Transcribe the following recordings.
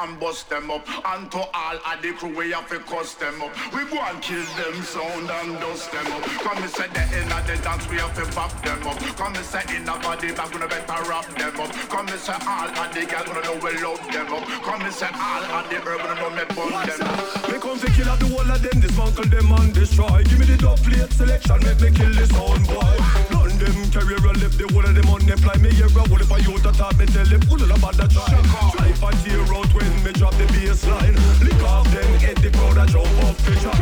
and bust them up. And to all of the crew, we have to cuss them up. We go and kill them sound and dust them up. Come and say the end of the dance, we have to pop them up. Come and say in the body back, we better wrap them up. Come and say all of the girls, we know we love them up. Come and say all of the herb, we know me bun them up. Me come to kill the whole of them, dismantle them and destroy. Give me the dub plate selection, make me kill this sound boy. Them carrier and left the whole of them fly. Me hear a whole of you that talk, me tell them about the try. Try for tear out when me drop the bass line. Lick off them head, the crowd a jump up the shot.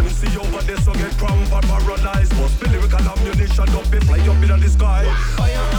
MC over there so get crown for paradise. Must be lyrical ammunition up, be fly up in the sky. Fire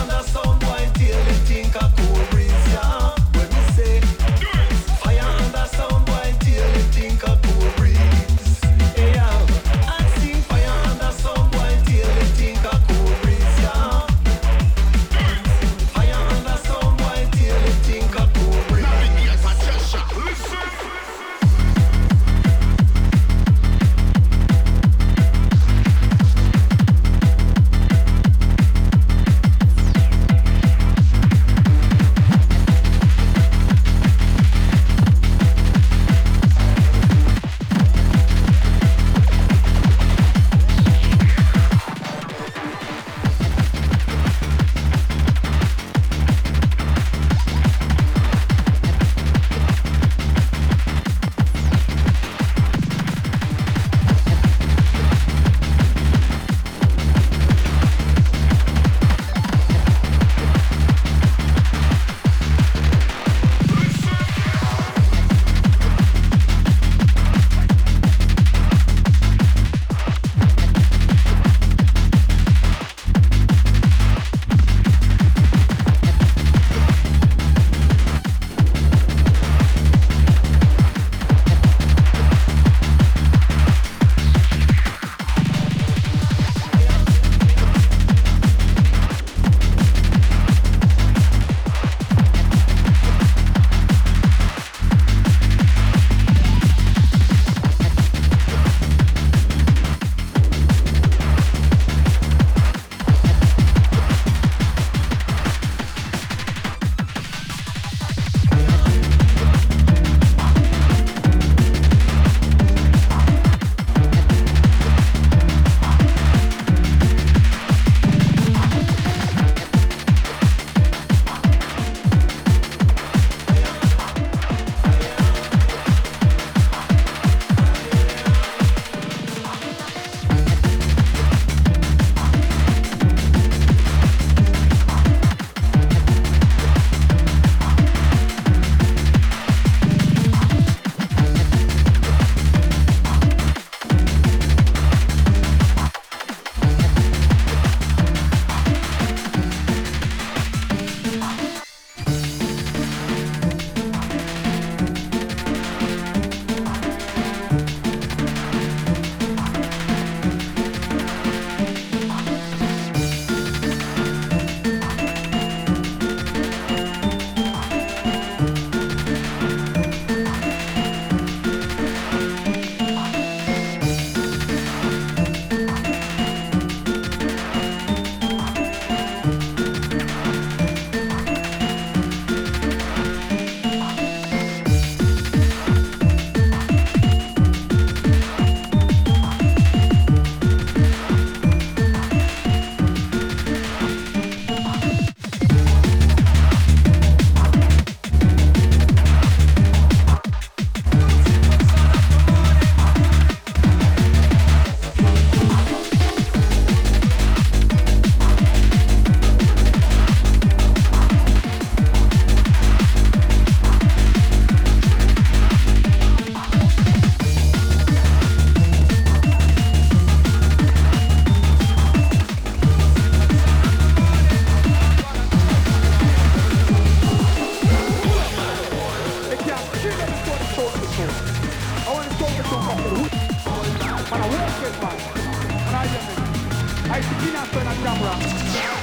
I see in front camera.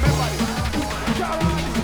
Everybody. Sharon.